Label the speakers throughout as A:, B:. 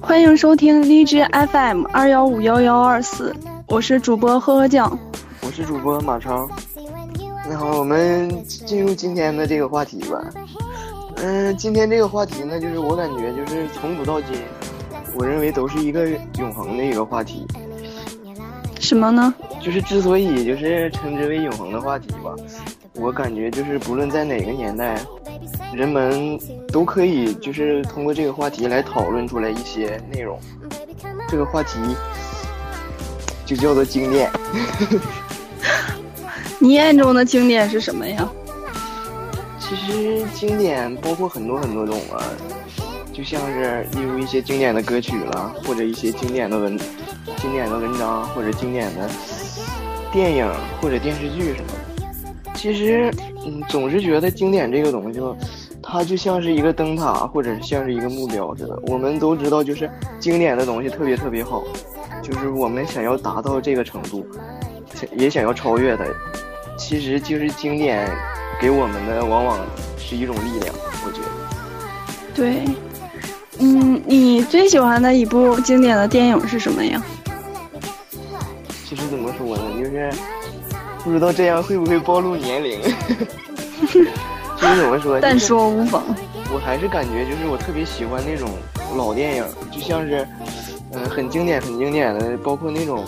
A: 欢迎收听荔枝 FM 二幺五幺幺二四，我是主播呵呵酱，
B: 我是主播马超。那好，我们进入今天的这个话题吧。嗯，今天这个话题呢，就是我感觉就是从古到今，我认为都是一个永恒的一个话题。
A: 什么呢？
B: 就是之所以就是称之为永恒的话题吧，我感觉就是不论在哪个年代。人们都可以就是通过这个话题来讨论出来一些内容，这个话题就叫做经典。
A: 你眼中的经典是什么呀？
B: 其实经典包括很多很多种啊，就像是例如一些经典的歌曲了，或者一些经典的文、经典的文章，或者经典的电影或者电视剧什么的。其实，嗯，总是觉得经典这个东西。它就像是一个灯塔，或者像是一个目标似的。我们都知道，就是经典的东西特别特别好，就是我们想要达到这个程度，也想要超越它。其实就是经典给我们的，往往是一种力量。我觉得。
A: 对，嗯，你最喜欢的一部经典的电影是什么呀？
B: 其实怎么说呢，就是不知道这样会不会暴露年龄。就是怎么说？
A: 但说无妨。
B: 我还是感觉，就是我特别喜欢那种老电影，就像是，嗯，很经典、很经典的，包括那种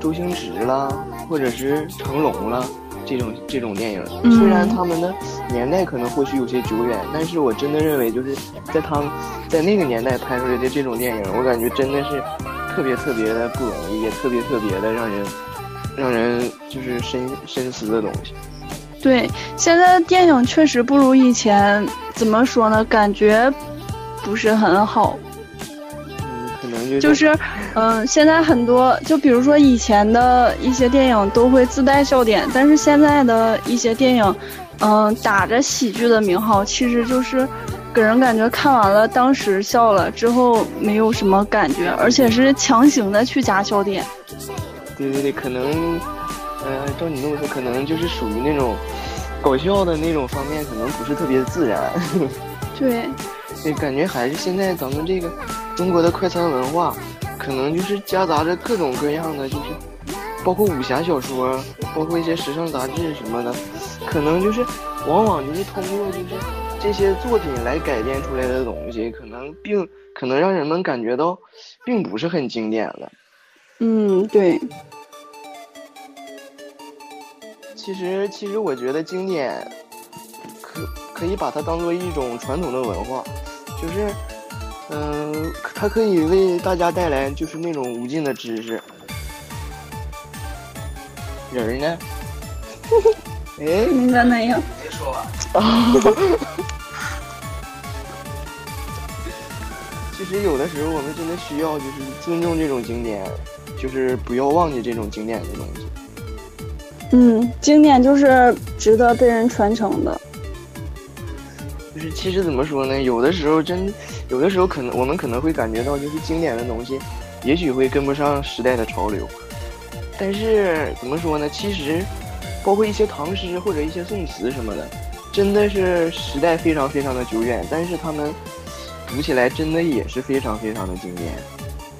B: 周星驰啦，或者是成龙啦，这种这种电影。虽然他们的年代可能或许有些久远，但是我真的认为，就是在他们在那个年代拍出来的这种电影，我感觉真的是特别特别的不容易，也特别特别的让人让人就是深深思的东西。
A: 对，现在的电影确实不如以前，怎么说呢？感觉不是很好。
B: 就
A: 就是，嗯，现在很多，就比如说以前的一些电影都会自带笑点，但是现在的一些电影，嗯，打着喜剧的名号，其实就是给人感觉看完了当时笑了之后没有什么感觉，而且是强行的去加笑点。
B: 对对对，可能。呃，照你这么说，可能就是属于那种搞笑的那种方面，可能不是特别自然。
A: 对，
B: 对，感觉还是现在咱们这个中国的快餐文化，可能就是夹杂着各种各样的，就是包括武侠小说，包括一些时尚杂志什么的，可能就是往往就是通过就是这些作品来改编出来的东西，可能并可能让人们感觉到并不是很经典了。
A: 嗯，对。
B: 其实，其实我觉得经典可可以把它当做一种传统的文化，就是，嗯，它可以为大家带来就是那种无尽的知识。人儿呢？哎，
A: 你在哪样？
C: 别说了。
B: 其实有的时候我们真的需要就是尊重这种经典，就是不要忘记这种经典的东西。
A: 嗯，经典就是值得被人传承的。
B: 就是其实怎么说呢？有的时候真，有的时候可能我们可能会感觉到，就是经典的东西，也许会跟不上时代的潮流。但是怎么说呢？其实，包括一些唐诗或者一些宋词什么的，真的是时代非常非常的久远，但是他们读起来真的也是非常非常的经典。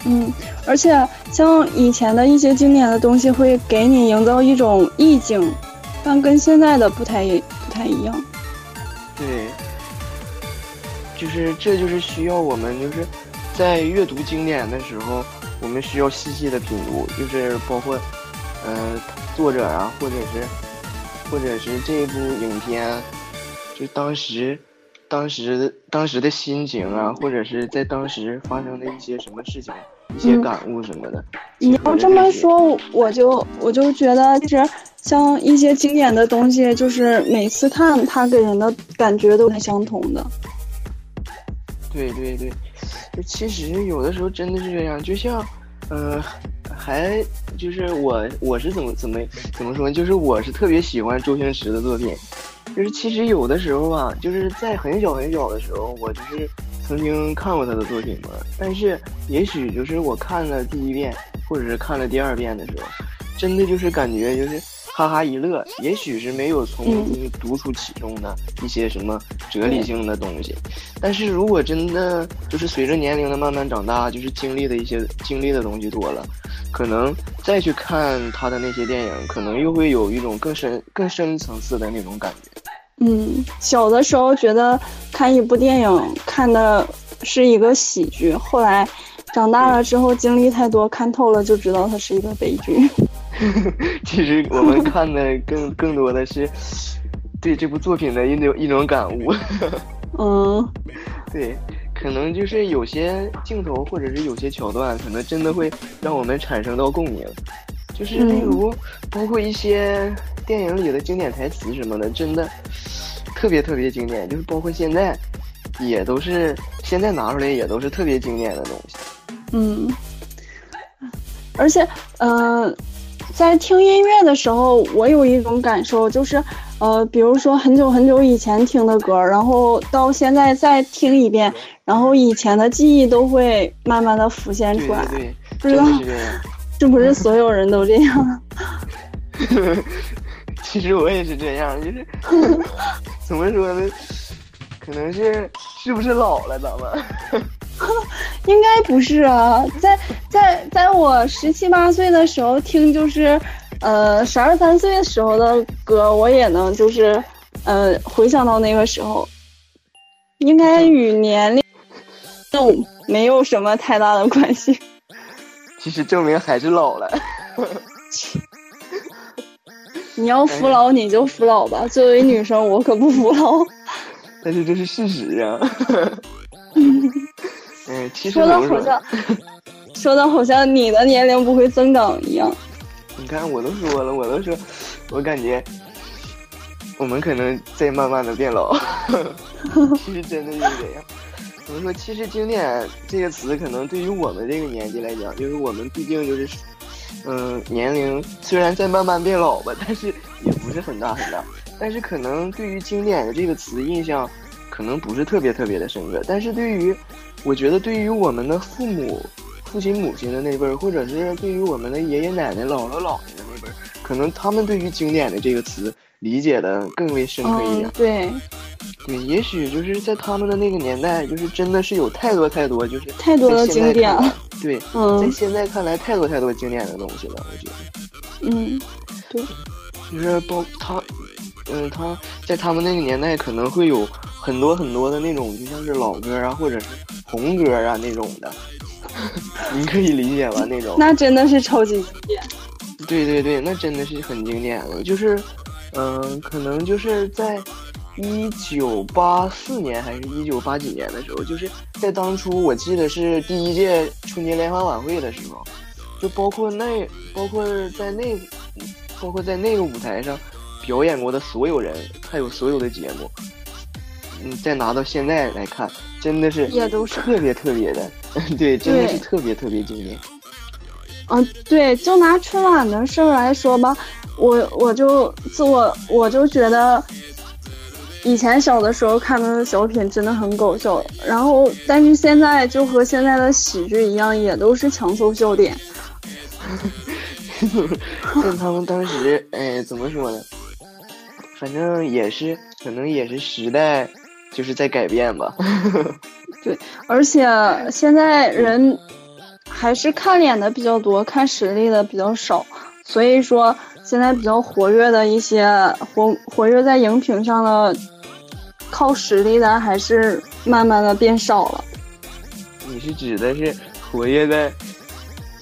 A: 嗯，而且像以前的一些经典的东西，会给你营造一种意境，但跟现在的不太不太一样。
B: 对，就是这就是需要我们就是在阅读经典的时候，我们需要细细的品读，就是包括呃作者啊，或者是或者是这部影片，就当时。当时当时的心情啊，或者是在当时发生的一些什么事情、一些感悟什么的。
A: 你要这么说，我就我就觉得，其实像一些经典的东西，就是每次看它给人的感觉都是相同的。
B: 对对对，其实有的时候真的是这样，就像，呃，还就是我我是怎么怎么怎么说，就是我是特别喜欢周星驰的作品。就是其实有的时候吧，就是在很小很小的时候，我就是曾经看过他的作品嘛，但是也许就是我看了第一遍，或者是看了第二遍的时候，真的就是感觉就是哈哈一乐。也许是没有从中读出其中的一些什么哲理性的东西，但是如果真的就是随着年龄的慢慢长大，就是经历的一些经历的东西多了，可能再去看他的那些电影，可能又会有一种更深更深层次的那种感觉。
A: 嗯，小的时候觉得看一部电影看的是一个喜剧，后来长大了之后经历太多，看透了就知道它是一个悲剧。
B: 其实我们看的更更多的是对这部作品的一种一种感悟。
A: 嗯，
B: 对，可能就是有些镜头或者是有些桥段，可能真的会让我们产生到共鸣。就是例如，包括一些电影里的经典台词什么的，真的特别特别经典。就是包括现在，也都是现在拿出来也都是特别经典的东西。
A: 嗯，而且，嗯，在听音乐的时候，我有一种感受，就是，呃，比如说很久很久以前听的歌，然后到现在再听一遍，然后以前的记忆都会慢慢的浮现出来。
B: 对，
A: 不知道。是不是所有人都这样？
B: 其实我也是这样，就是 怎么说呢？可能是是不是老了，咱们？
A: 应该不是啊，在在在我十七八岁的时候听，就是呃十二三岁的时候的歌，我也能就是呃回想到那个时候，应该与年龄都没有什么太大的关系。
B: 其实证明还是老了。
A: 你要服老你就服老吧，作为女生我可不服老。
B: 但是这是事实啊。嗯，其实
A: 说的好像说的好像你的年龄不会增长一样。
B: 你看，我都说了，我都说，我感觉我们可能在慢慢的变老。其实真的就是这样。怎么说？其实“经典”这个词，可能对于我们这个年纪来讲，就是我们毕竟就是，嗯，年龄虽然在慢慢变老吧，但是也不是很大很大。但是可能对于“经典”的这个词印象，可能不是特别特别的深刻。但是对于，我觉得对于我们的父母、父亲、母亲的那辈儿，或者是对于我们的爷爷奶奶、姥姥姥爷的那辈儿，可能他们对于“经典”的这个词理解的更为深刻一点。
A: 对。
B: 对，也许就是在他们的那个年代，就是真的是有太多太多，就是
A: 太多的经典了。
B: 对，在现在看来，太多太多经典的东西了。我觉
A: 得，嗯，对，
B: 就是包他，嗯，他在他们那个年代可能会有很多很多的那种，就像是老歌啊，或者是红歌啊那种的，你可以理解吧？那种
A: 那真的是超级经典。
B: 对对对，那真的是很经典了，就是，嗯，可能就是在。一九八四年还是一九八几年的时候，就是在当初，我记得是第一届春节联欢晚会的时候，就包括那，包括在那，包括在那个舞台上表演过的所有人，还有所有的节目，嗯，再拿到现在来看，真的是
A: 也都是
B: 特别特别的，对，真的是特别特别经典。
A: 嗯，对，就拿春晚的事儿来说吧，我我就自我我就觉得。以前小的时候看的小品真的很搞笑，然后但是现在就和现在的喜剧一样，也都是强搜笑点。
B: 但 他们当时，哎，怎么说呢？反正也是，可能也是时代就是在改变吧。
A: 对，而且现在人还是看脸的比较多，看实力的比较少，所以说现在比较活跃的一些活活跃在荧屏上的。靠实力的还是慢慢的变少了。
B: 你是指的是活跃在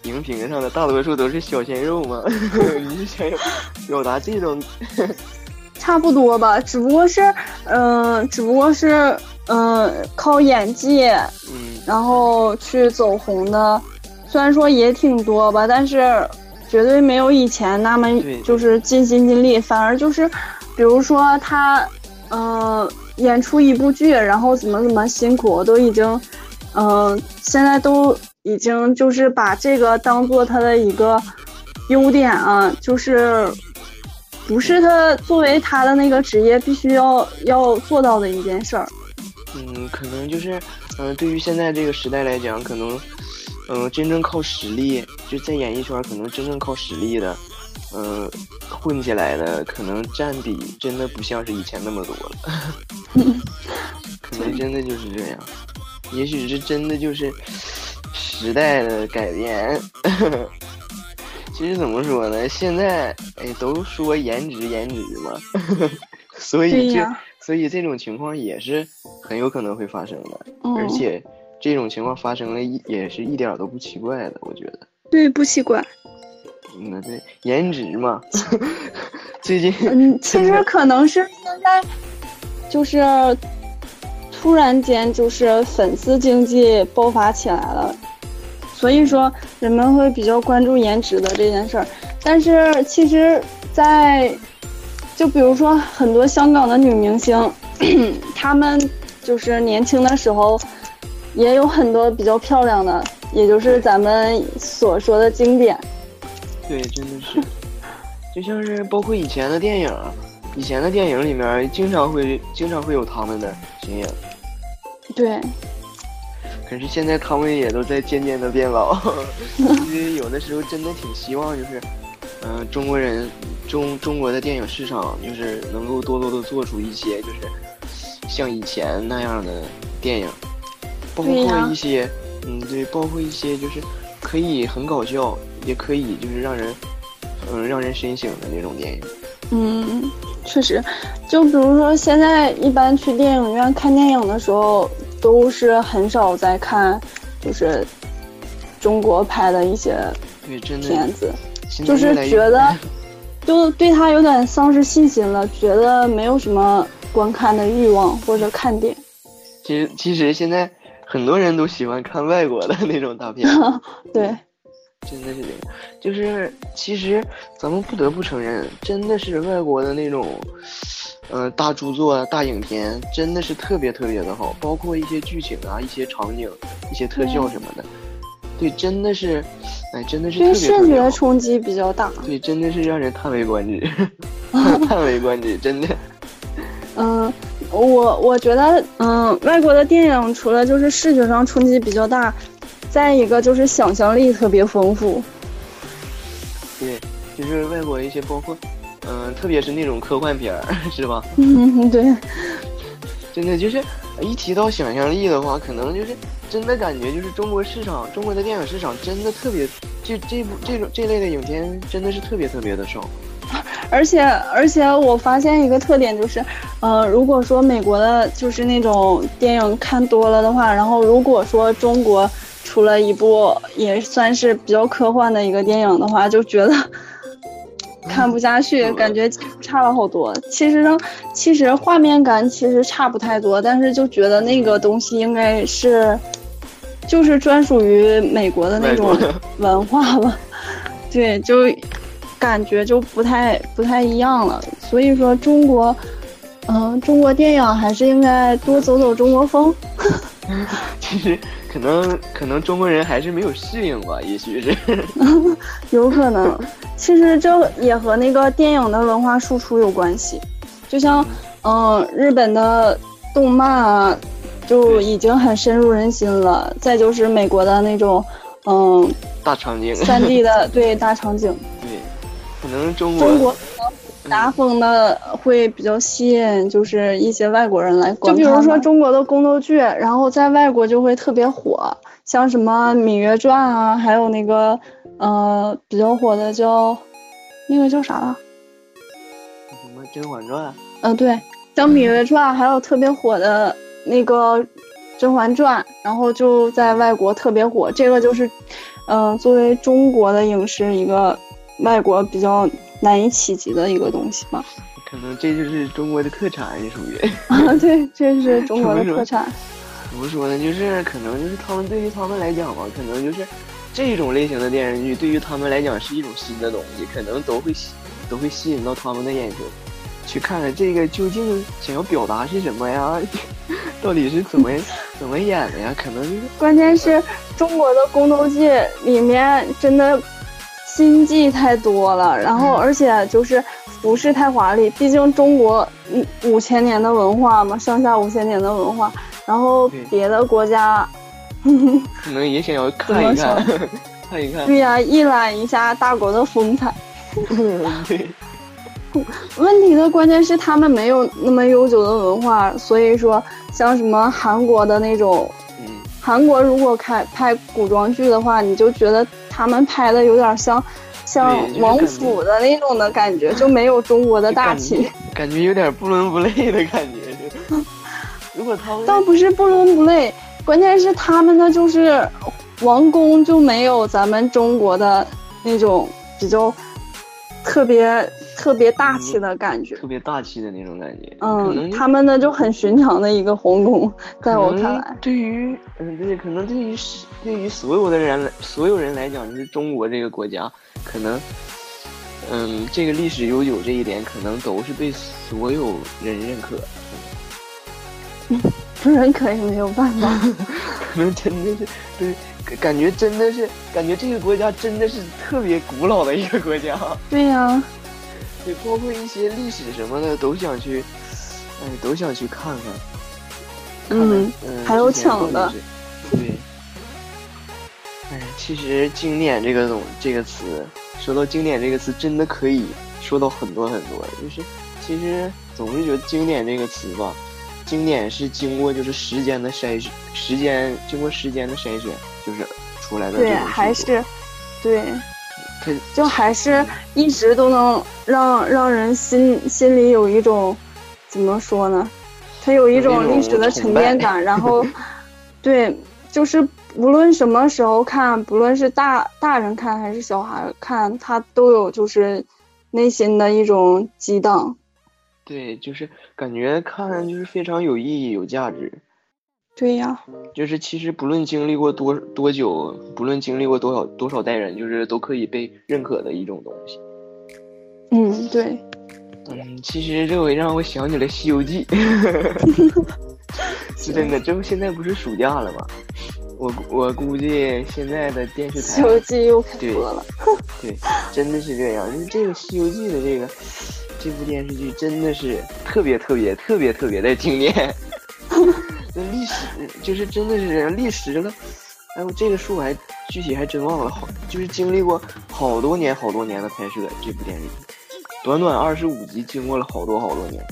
B: 荧屏上的大多数都是小鲜肉吗？你是想表达这种？
A: 差不多吧，只不过是，嗯，只不过是，嗯，靠演技，
B: 嗯，
A: 然后去走红的，虽然说也挺多吧，但是绝对没有以前那么就是尽心尽力，反而就是，比如说他，嗯。演出一部剧，然后怎么怎么辛苦，都已经，嗯，现在都已经就是把这个当做他的一个优点啊，就是不是他作为他的那个职业必须要要做到的一件事儿。
B: 嗯，可能就是嗯，对于现在这个时代来讲，可能，嗯，真正靠实力就在演艺圈，可能真正靠实力的，嗯，混起来的，可能占比真的不像是以前那么多了。可能真的就是这样，也许是真的就是时代的改变。其实怎么说呢？现在哎，都说颜值颜值嘛，所以这所以这种情况也是很有可能会发生的，而且这种情况发生了，也是一点都不奇怪的，我觉得。
A: 对，不奇怪。
B: 嗯，对，颜值嘛。最近
A: 嗯，其实可能是现在就是突然间就是粉丝经济爆发起来了。所以说，人们会比较关注颜值的这件事儿，但是其实，在就比如说很多香港的女明星，她们就是年轻的时候，也有很多比较漂亮的，也就是咱们所说的经典。
B: 对，真的是，就像是包括以前的电影，以前的电影里面经常会经常会有他们的身影。
A: 对。
B: 可是现在他们也都在渐渐的变老，其实有的时候真的挺希望，就是，嗯，中国人中中国的电影市场就是能够多多的做出一些就是像以前那样的电影，包括一些，嗯，对，包括一些就是可以很搞笑，也可以就是让人，嗯，让人深省的那种电影。
A: 嗯，确实，就比如说现在一般去电影院看电影的时候。都是很少在看，就是中国拍的一些片子，就是觉得 就对他有点丧失信心了，觉得没有什么观看的欲望或者看点。
B: 其实，其实现在很多人都喜欢看外国的那种大片。
A: 对，
B: 真的是这样。就是其实咱们不得不承认，真的是外国的那种。呃，大著作、大影片真的是特别特别的好，包括一些剧情啊、一些场景、一些特效什么的，对，真的是，哎，真的是对
A: 视觉冲击比较大。
B: 对，真的是让人叹为观止，叹为观止，真的。
A: 嗯，我我觉得，嗯，外国的电影除了就是视觉上冲击比较大，再一个就是想象力特别丰富。
B: 对，就是外国一些包括。嗯，特别是那种科幻片儿，是吧？
A: 嗯，对。
B: 真的就是，一提到想象力的话，可能就是真的感觉就是中国市场，中国的电影市场真的特别，这这部这种这类的影片真的是特别特别的少。
A: 而且而且我发现一个特点就是，呃，如果说美国的就是那种电影看多了的话，然后如果说中国出了一部也算是比较科幻的一个电影的话，就觉得。看不下去，感觉差了好多。其实呢，其实画面感其实差不太多，但是就觉得那个东西应该是，就是专属于美国的那种 文化吧。对，就感觉就不太不太一样了。所以说，中国，嗯，中国电影还是应该多走走中国风。
B: 其实。可能可能中国人还是没有适应吧，也许是，
A: 有可能。其实这也和那个电影的文化输出有关系，就像嗯，日本的动漫啊，就已经很深入人心了。再就是美国的那种嗯，
B: 大场景，
A: 三 D 的 对大场景，
B: 对，可能中
A: 国中国。达风的会比较吸引，就是一些外国人来观就比如说中国的宫斗剧，然后在外国就会特别火，像什么《芈月传》啊，还有那个，呃，比较火的叫，那个叫啥了？
B: 什么《甄嬛传》？
A: 嗯，对，像《芈月传》，还有特别火的那个《甄嬛传》，然后就在外国特别火。这个就是，嗯，作为中国的影视一个外国比较。难以企及的一个东西吧，
B: 可能这就是中国的特产，也属于
A: 啊，对，这是中国的特产。
B: 怎么说呢？就是可能就是他们对于他们来讲吧，可能就是这种类型的电视剧对于他们来讲是一种新的东西，可能都会吸都会吸引到他们的眼球，去看看这个究竟想要表达是什么呀？到底是怎么 怎么演的呀？可能就是
A: 关键是中国的宫斗剧里面真的。心计太多了，然后而且就是服饰太华丽，毕竟中国五五千年的文化嘛，上下五千年的文化，然后别的国家
B: 可能也想要看一看，看一看。
A: 对呀，一览一下大国的风采。
B: 对。
A: 问题的关键是他们没有那么悠久的文化，所以说像什么韩国的那种，韩国如果开拍古装剧的话，你就觉得他们拍的有点像。像王府的那种的感觉，就没有中国的大气，
B: 感觉有点不伦不类的感觉。如果他
A: 倒不是不伦不类，关键是他们的就是王宫就没有咱们中国的那种比较特别特别大气的感觉，
B: 特别大气的那种感觉。
A: 嗯，他们的就很寻常的一个皇宫，在我看来，
B: 对于嗯对，可能对于对于所有的人来所有人来讲，就是中国这个国家。可能，嗯，这个历史悠久这一点，可能都是被所有人认可。
A: 不认可也没有办法。
B: 可能真的是，对，感觉真的是，感觉这个国家真的是特别古老的一个国家。
A: 对呀。
B: 对，包括一些历史什么的，都想去，哎，都想去看看。嗯，
A: 还有抢的。
B: 对。哎，其实“经典”这个东这个词，说到“经典”这个词，真的可以说到很多很多。就是，其实总是觉得“经典”这个词吧，“经典”是经过就是时间的筛选，时间经过时间的筛选，就是出来的。
A: 对，还是，对，就还是一直都能让让人心心里有一种怎么说呢？它有一种历史的沉淀感，然后，对，就是。无论什么时候看，不论是大大人看还是小孩看，他都有就是内心的一种激荡。
B: 对，就是感觉看就是非常有意义、有价值。
A: 对呀。
B: 就是其实不论经历过多多久，不论经历过多少多少代人，就是都可以被认可的一种东西。
A: 嗯，对。
B: 嗯，其实这回让我想起了《西游记》。是真的，这不现在不是暑假了吗？我我估计现在的电视台《
A: 西游记》又开播了。
B: 对，真的是这样。因为这个《西游记》的这个这部电视剧真的是特别特别特别特别的经典。那历史就是真的是历史了。哎，我这个数还具体还真忘了。好，就是经历过好多年好多年的拍摄这部电影，短短二十五集，经过了好多好多年，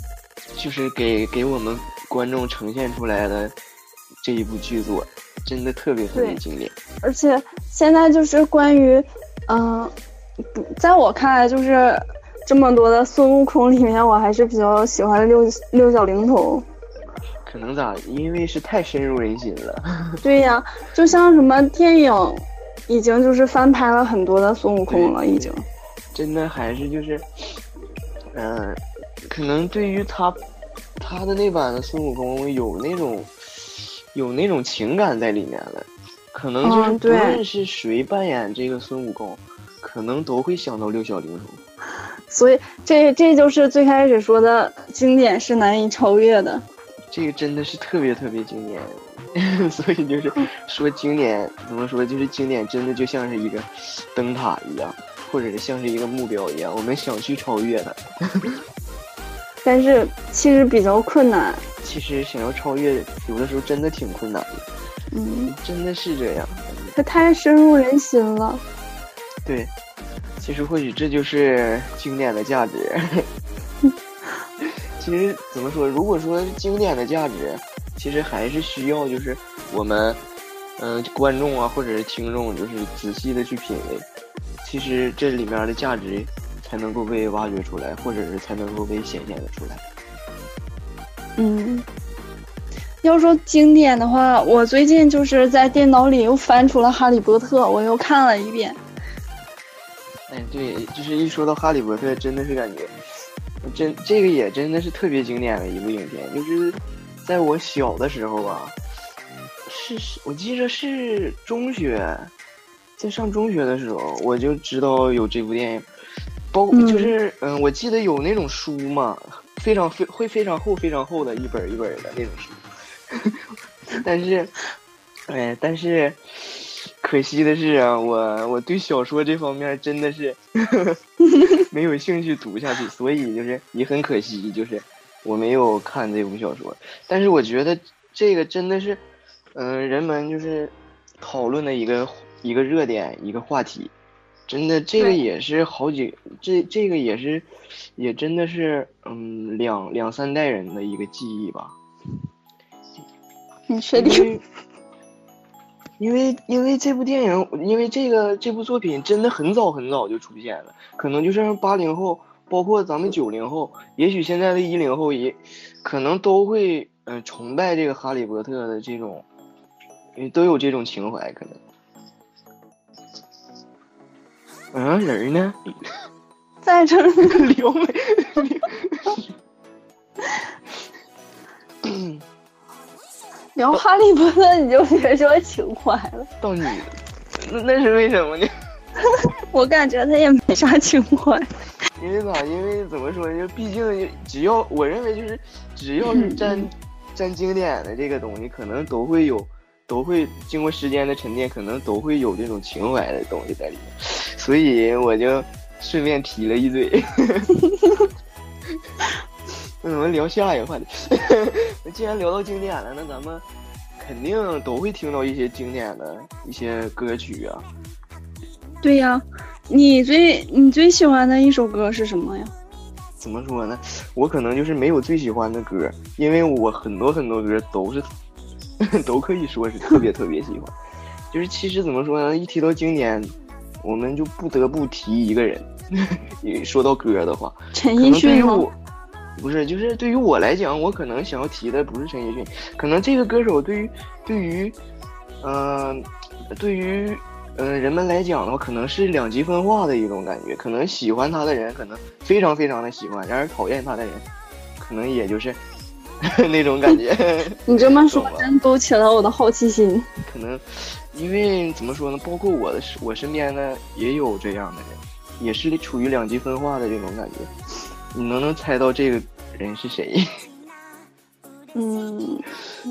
B: 就是给给我们观众呈现出来的这一部剧作。真的特别特别经典，
A: 而且现在就是关于，嗯，不，在我看来就是这么多的孙悟空里面，我还是比较喜欢六六小龄童。
B: 可能咋？因为是太深入人心了。
A: 对呀，就像什么电影，已经就是翻拍了很多的孙悟空了，已经。
B: 真的还是就是，嗯，可能对于他，他的那版的孙悟空有那种。有那种情感在里面了，可能就是不论是谁扮演这个孙悟空，可能都会想到六小龄童。
A: 所以这这就是最开始说的经典是难以超越的。
B: 这个真的是特别特别经典，所以就是说经典怎么说，就是经典真的就像是一个灯塔一样，或者是像是一个目标一样，我们想去超越它。
A: 但是其实比较困难。
B: 其实想要超越，有的时候真的挺困难的。
A: 嗯，
B: 真的是这样。
A: 它太深入人心了。
B: 对，其实或许这就是经典的价值。其实怎么说？如果说经典的价值，其实还是需要就是我们，嗯，观众啊，或者是听众，就是仔细的去品味。其实这里面的价值才能够被挖掘出来，或者是才能够被显现的出来。
A: 嗯，要说经典的话，我最近就是在电脑里又翻出了《哈利波特》，我又看了一遍。
B: 哎，对，就是一说到《哈利波特》，真的是感觉，真这个也真的是特别经典的一部影片。就是在我小的时候吧，是我记着是中学，在上中学的时候，我就知道有这部电影，包就是嗯，我记得有那种书嘛。非常非会非常厚非常厚的一本一本的那种书，但是，哎，但是可惜的是啊，我我对小说这方面真的是 没有兴趣读下去，所以就是也很可惜，就是我没有看这部小说。但是我觉得这个真的是，嗯、人们就是讨论的一个一个热点，一个话题。真的，这个也是好几，这这个也是，也真的是，嗯，两两三代人的一个记忆吧。
A: 你确定？
B: 为，因为因为这部电影，因为这个这部作品真的很早很早就出现了，可能就是八零后，包括咱们九零后，也许现在的一零后也，可能都会嗯、呃崇拜这个哈利波特的这种，嗯都有这种情怀，可能。嗯，人儿呢？
A: 在这儿呢。
B: 撩妹。嗯，
A: 聊哈利波特你就别说情怀了，
B: 到你了，那那是为什么呢？
A: 我感觉他也没啥情怀。
B: 因为咋？因为怎么说呢？就毕竟只要我认为就是只要是沾
A: 嗯
B: 沾经典的这个东西，可能都会有，都会经过时间的沉淀，可能都会有这种情怀的东西在里面。所以我就顺便提了一嘴。那咱们聊下一个话题。那 既然聊到经典了，那咱们肯定都会听到一些经典的一些歌曲啊。
A: 对呀，你最你最喜欢的一首歌是什么呀？
B: 怎么说呢？我可能就是没有最喜欢的歌，因为我很多很多歌都是，都可以说是特别特别喜欢。就是其实怎么说呢？一提到经典，我们就不得不提一个人。一说到歌的话，
A: 陈奕迅吗？
B: 不是，就是对于我来讲，我可能想要提的不是陈奕迅，可能这个歌手对于对于，嗯、对于嗯、呃人们来讲的话，可能是两极分化的一种感觉。可能喜欢他的人，可能非常非常的喜欢；然而讨厌他的人，可能也就是 那种感觉。
A: 你这么说真勾起了我的好奇心。
B: 可能因为怎么说呢？包括我的我身边呢也有这样的人，也是处于两极分化的这种感觉。你能不能猜到这个人是谁？
A: 嗯，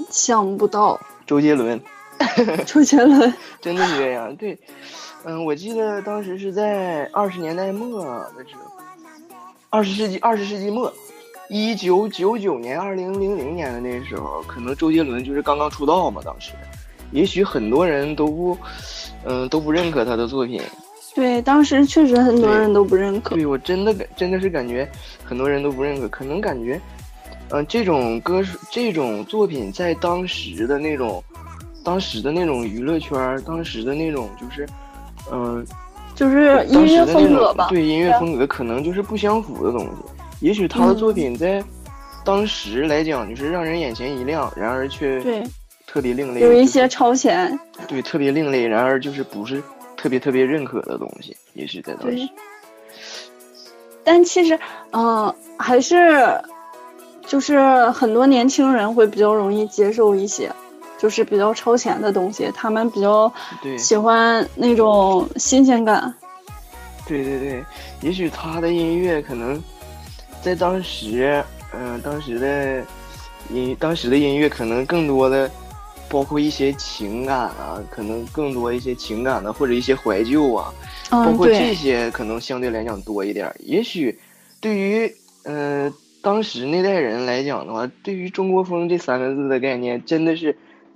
A: 想不到
B: 周杰伦，
A: 周杰伦。
B: 真的是这样。对，嗯，我记得当时是在二十年代末的时候，二十世纪二十世纪末，一九九九年、二零零零年的那时候，可能周杰伦就是刚刚出道嘛，当时，也许很多人都不，嗯、都不认可他的作品。
A: 对，当时确实很多人都不认可。
B: 对我真的感真的是感觉很多人都不认可，可能感觉，嗯、这种歌手这种作品在当时的那种，当时的那种娱乐圈，当时的那种就是，嗯、
A: 就是音乐风格吧。
B: 对音乐风格可能就是不相符的东西。也许他的作品在当时来讲就是让人眼前一亮，然而却
A: 对，
B: 特别另类，
A: 有一些超前。
B: 对特别另类，然而就是不是特别特别认可的东西，也许在当时。
A: 但其实，嗯、还是就是很多年轻人会比较容易接受一些，就是比较超前的东西，他们比较喜欢那种新鲜感。
B: 对对对，也许他的音乐可能在当时，嗯、当时的音，当时的音乐可能更多的包括一些情感啊，可能更多一些情感的或者一些怀旧啊，包
A: 嗯，
B: 括这，些可能相对来讲多一点。也许对于嗯、呃当时那代人来讲的话，对于中国风这三个字的概念，真的是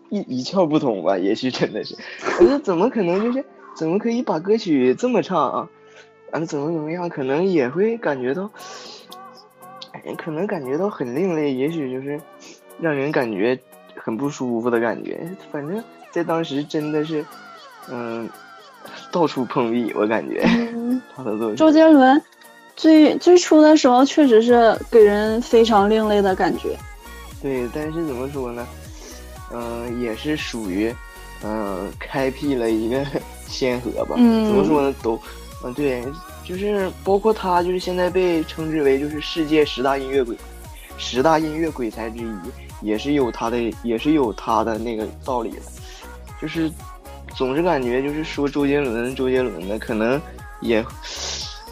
B: 一一窍不通吧？也许真的是，我说怎么可能就是怎么可以把歌曲这么唱啊？啊，怎么怎么样？可能也会感觉到，哎，可能感觉到很另类，也许就是让人感觉很不舒服的感觉。反正，在当时真的是，嗯，到处碰壁，我感觉。
A: 周杰伦最最初的时候确实是给人非常另类的感觉。
B: 对，但是怎么说呢？嗯、也是属于，嗯、开辟了一个 先河吧。
A: 嗯
B: 怎么说呢？都，嗯、对，就是包括他，就是现在被称之为就是世界十大音乐鬼，十大音乐鬼才之一，也是有他的，也是有他的那个道理的。就是总是感觉就是说周杰伦，周杰伦的可能也。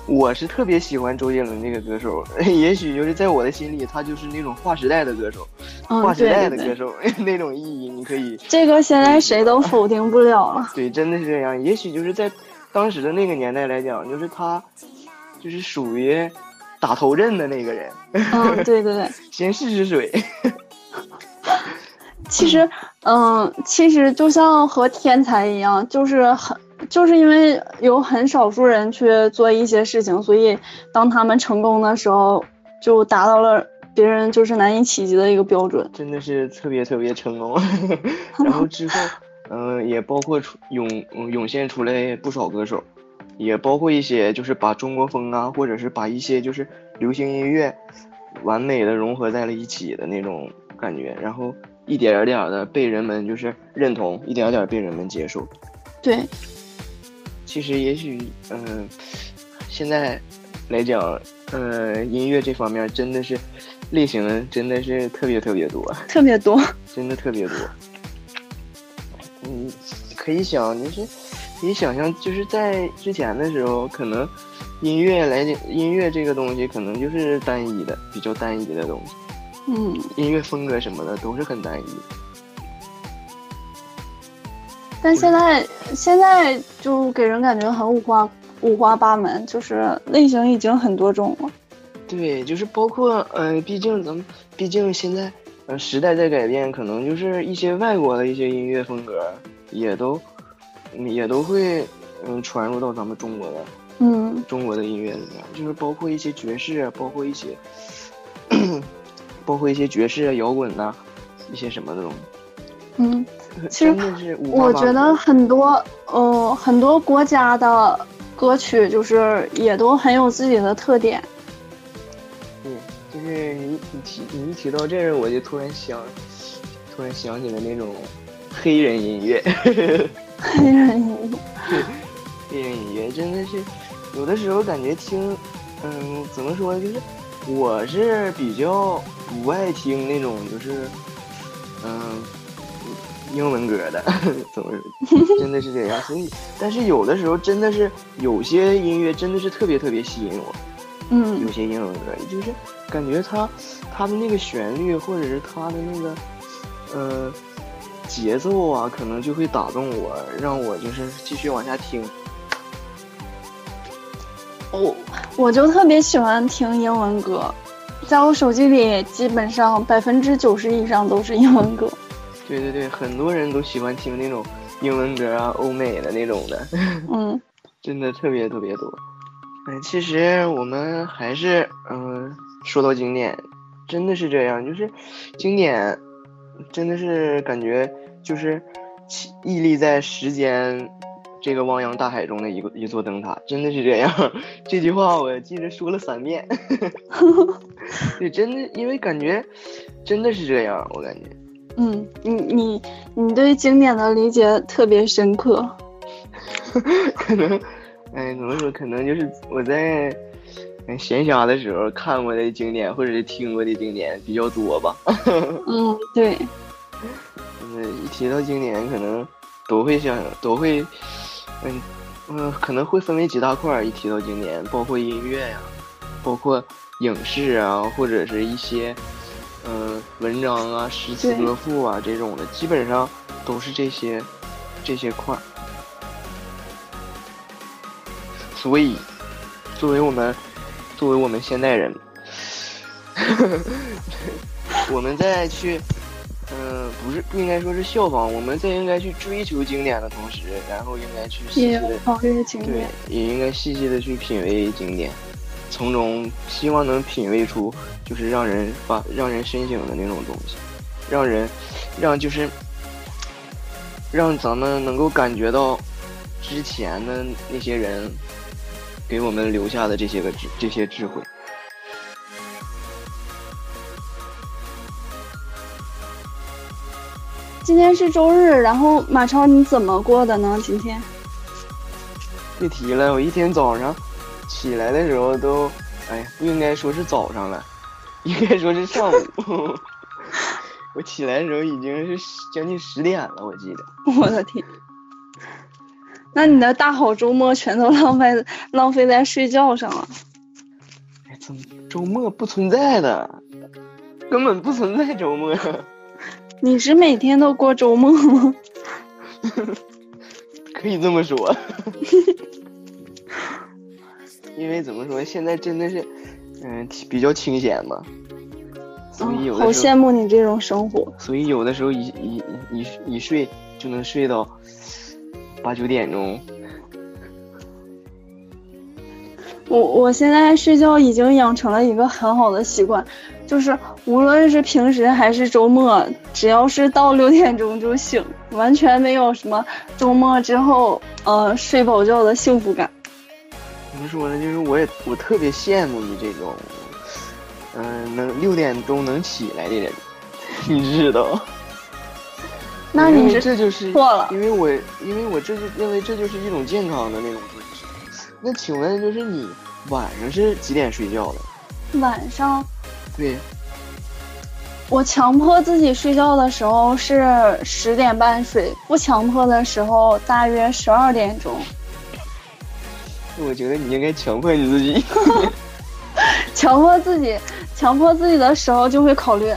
B: 我是特别喜欢周杰伦那个歌手，也许就是在我的心里，他就是那种划时代的歌手。
A: 嗯
B: 划，时代的歌手 那种意义，你可以
A: 这个现在谁都否定不了了。
B: 对，真的是这样。也许就是在当时的那个年代来讲，就是他就是属于打头阵的那个人，
A: 嗯，对对对。
B: 先试试水。
A: 其实，嗯，其实就像和天才一样，就是很，就是因为有很少数人去做一些事情，所以当他们成功的时候，就达到了别人就是难以企及的一个标准。
B: 真的是特别特别成功。然后之后，嗯，也包括出涌涌现出来不少歌手，也包括一些就是把中国风啊，或者是把一些就是流行音乐完美的融合在了一起的那种感觉，然后。一点点的被人们就是认同，一点点被人们接受。
A: 对，
B: 其实也许，嗯，现在来讲，嗯，音乐这方面真的是类型真的是特别特别多，
A: 特别多，
B: 真的特别多。嗯，可以想，就是可以想象，就是在之前的时候，可能音乐来讲，音乐这个东西可能就是单一的，比较单一的东西。
A: 嗯，
B: 音乐风格什么的都是很单一，
A: 但现在现在就给人感觉很五花五花八门，就是类型已经很多种了。
B: 对，就是包括呃，毕竟咱们毕竟现在呃时代在改变，可能就是一些外国的一些音乐风格也都也都会嗯传入到咱们中国的
A: 嗯
B: 中国的音乐里面，就是包括一些爵士，包括一些。包括一些爵士啊、摇滚呐，一些什么的东西。
A: 嗯，其实我觉得很多，呃，很多国家的歌曲就是也都很有自己的特点。
B: 对，就是你你提你一提到这个，我就突然想，突然想起了那种黑人音乐。
A: 黑人音乐。
B: 对，黑人音乐真的是有的时候感觉听，嗯，怎么说就是。我是比较不爱听那种就是，嗯，英文歌的，怎么 真的是这样？所以，但是有的时候真的是有些音乐真的是特别特别吸引我，
A: 嗯，
B: 有些英文歌就是感觉它它的那个旋律或者是它的那个呃节奏啊，可能就会打动我，让我就是继续往下听。
A: 我我就特别喜欢听英文歌，在我手机里基本上百分之九十以上都是英文歌。
B: 对对对，很多人都喜欢听那种英文歌啊，欧美的那种的。
A: 嗯，
B: 真的特别特别多。嗯，其实我们还是嗯，说到经典，真的是这样，就是经典，真的是感觉就是屹立在时间。这个汪洋大海中的一个一座灯塔，真的是这样。这句话我记得说了三遍。对，真的，因为感觉真的是这样，我感觉。
A: 嗯，你你你对经典的理解特别深刻。
B: 可能，哎，怎么说？可能就是我在闲暇的时候看过的经典，或者是听过的经典比较多吧。
A: 嗯，对。
B: 嗯，一提到经典，可能都会想，都会。嗯嗯，可能会分为几大块儿。一提到经典，包括音乐呀，包括影视啊，或者是一些嗯文章啊、诗词歌赋啊这种的，基本上都是这些这些块儿。所以，作为我们作为我们现代人，我们再去。嗯，不是，不应该说是效仿，我们在应该去追求经典的同时，然后应该去细细的对，也应该细细的去品味经典，从中希望能品味出就是让人发让人深省的那种东西，让人让就是让咱们能够感觉到之前的那些人给我们留下的这些个智这些智慧。
A: 今天是周日，然后马超你怎么过的呢？今天？
B: 别提了，我一天早上起来的时候都，哎呀，不应该说是早上了，应该说是上午。我起来的时候已经是将近十点了，我记得。
A: 我的天！那你的大好周末全都浪费浪费在睡觉上了？
B: 哎，怎么周末不存在的？根本不存在周末。
A: 你是每天都过周末吗？
B: 可以这么说，因为怎么说，现在真的是，嗯，比较清闲嘛，所以有
A: 好羡慕你这种生活。
B: 所以有的时候一一一一睡就能睡到八九点钟。
A: 我我现在睡觉已经养成了一个很好的习惯，就是无论是平时还是周末，只要是到六点钟就醒，完全没有什么周末之后呃睡饱觉的幸福感。
B: 怎么说呢？就是我也我特别羡慕你这种，嗯、能六点钟能起来的人，你知道？
A: 那你是
B: 这就是
A: 错了
B: 因为我因为我这就认为这就是一种健康的那种作息。那请问就是你晚上是几点睡觉的？
A: 晚上
B: 对，
A: 我强迫自己睡觉的时候是十点半睡，不强迫的时候大约十二点钟。
B: 我觉得你应该强迫你自己。
A: 强迫自己，强迫自己的时候就会考虑，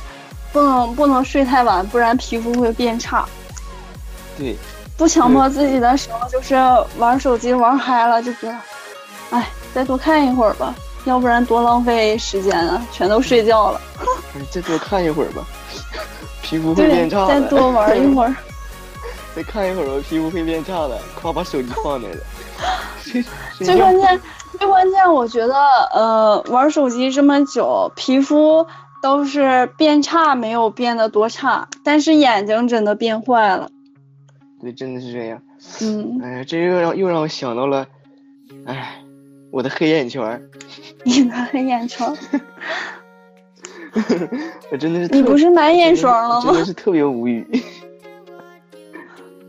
A: 不能不能睡太晚，不然皮肤会变差。
B: 对，
A: 不强迫自己的时候，就是玩手机玩嗨了，就觉得，哎，再多看一会儿吧，要不然多浪费时间啊，全都睡觉了。
B: 嗯再多看一会儿吧，皮肤会变，差的。
A: 再多玩一会儿。
B: 再看一会儿吧，皮肤会变差的。夸把手机放那了。
A: 最关键，最关键，我觉得，呃，玩手机这么久，皮肤都是变差，没有变得多差，但是眼睛真的变坏了。
B: 对，真的是这样。
A: 嗯，
B: 哎呀，这又让又让我想到了，哎，我的黑眼圈儿，
A: 你的黑眼圈儿，
B: 我真的是。
A: 你不是买眼霜了吗
B: 真的？是特别无语。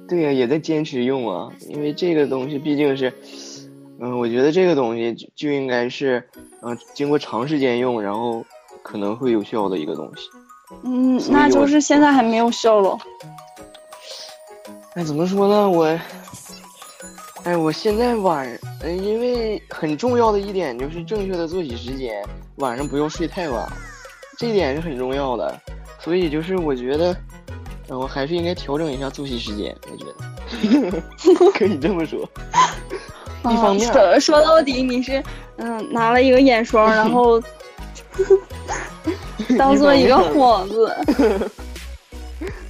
B: 对呀、也在坚持用啊，因为这个东西毕竟是，嗯，我觉得这个东西就就应该是，嗯、经过长时间用，然后可能会有效的一个东西。
A: 嗯，那就是现在还没有效了。
B: 哎，怎么说呢？我，哎，我现在晚，嗯，因为很重要的一点就是正确的作息时间，晚上不要睡太晚，这点是很重要的。所以就是我觉得，嗯，我还是应该调整一下作息时间。我觉得 可以这么说。一方面
A: 啊、说说到底，你是嗯拿了一个眼霜，然后 当做一个幌子。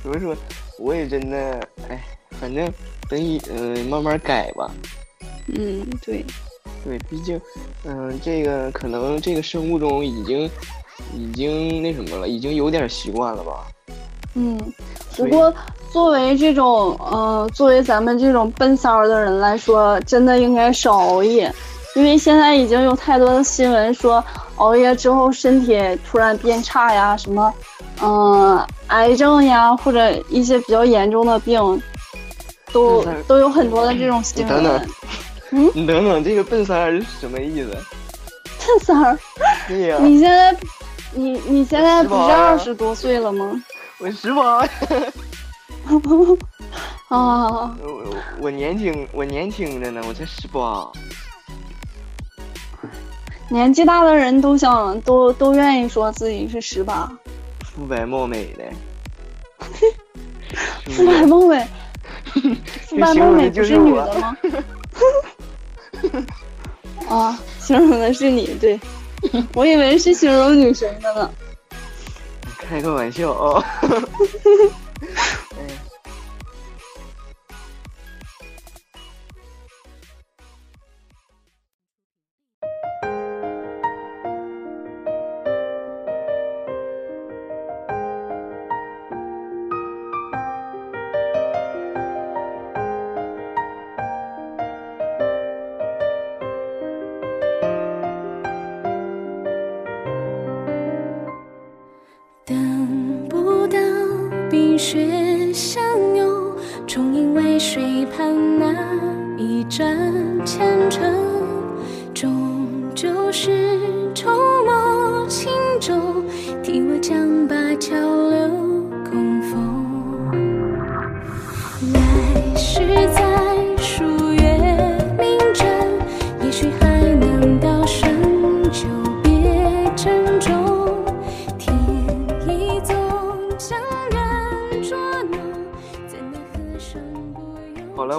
B: 怎么说？我也真的，哎，反正等你嗯、呃、慢慢改吧。
A: 嗯，对。
B: 对，毕竟，嗯、这个可能这个生物钟已经已经那什么了，已经有点习惯了吧。
A: 嗯，不过作为这种呃，作为咱们这种奔三儿的人来说，真的应该少熬夜，因为现在已经有太多的新闻说熬夜之后身体突然变差呀，什么嗯、呃癌症呀，或者一些比较严重的病，都都有很多的这种新闻。
B: 你等等你等等，这个奔三儿是什么意思？
A: 奔三儿，
B: 对呀、
A: 你现在你你现在不是二十多岁了吗？
B: 我十八，
A: 啊，
B: 我我年轻，我年轻着呢，我才十八。
A: 年纪大的人都想都都愿意说自己是十八，
B: 肤白貌美的，
A: 肤白貌美，肤白貌美不是女的吗？啊，形容的是你，对，我以为是形容女神的呢。
B: 开个玩笑啊、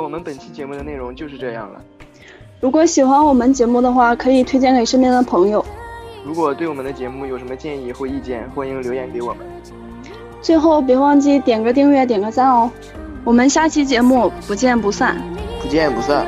C: 我
B: 们本期节目的内容就是这样了。
A: 如果喜欢我们节目的话，可以推荐给身边的朋友。
B: 如果对我们的节目有什么建议或意见，欢迎留言给我们。
A: 最后别忘记点个订阅，点个赞哦。我们下期节目不见不散。
B: 不见不散。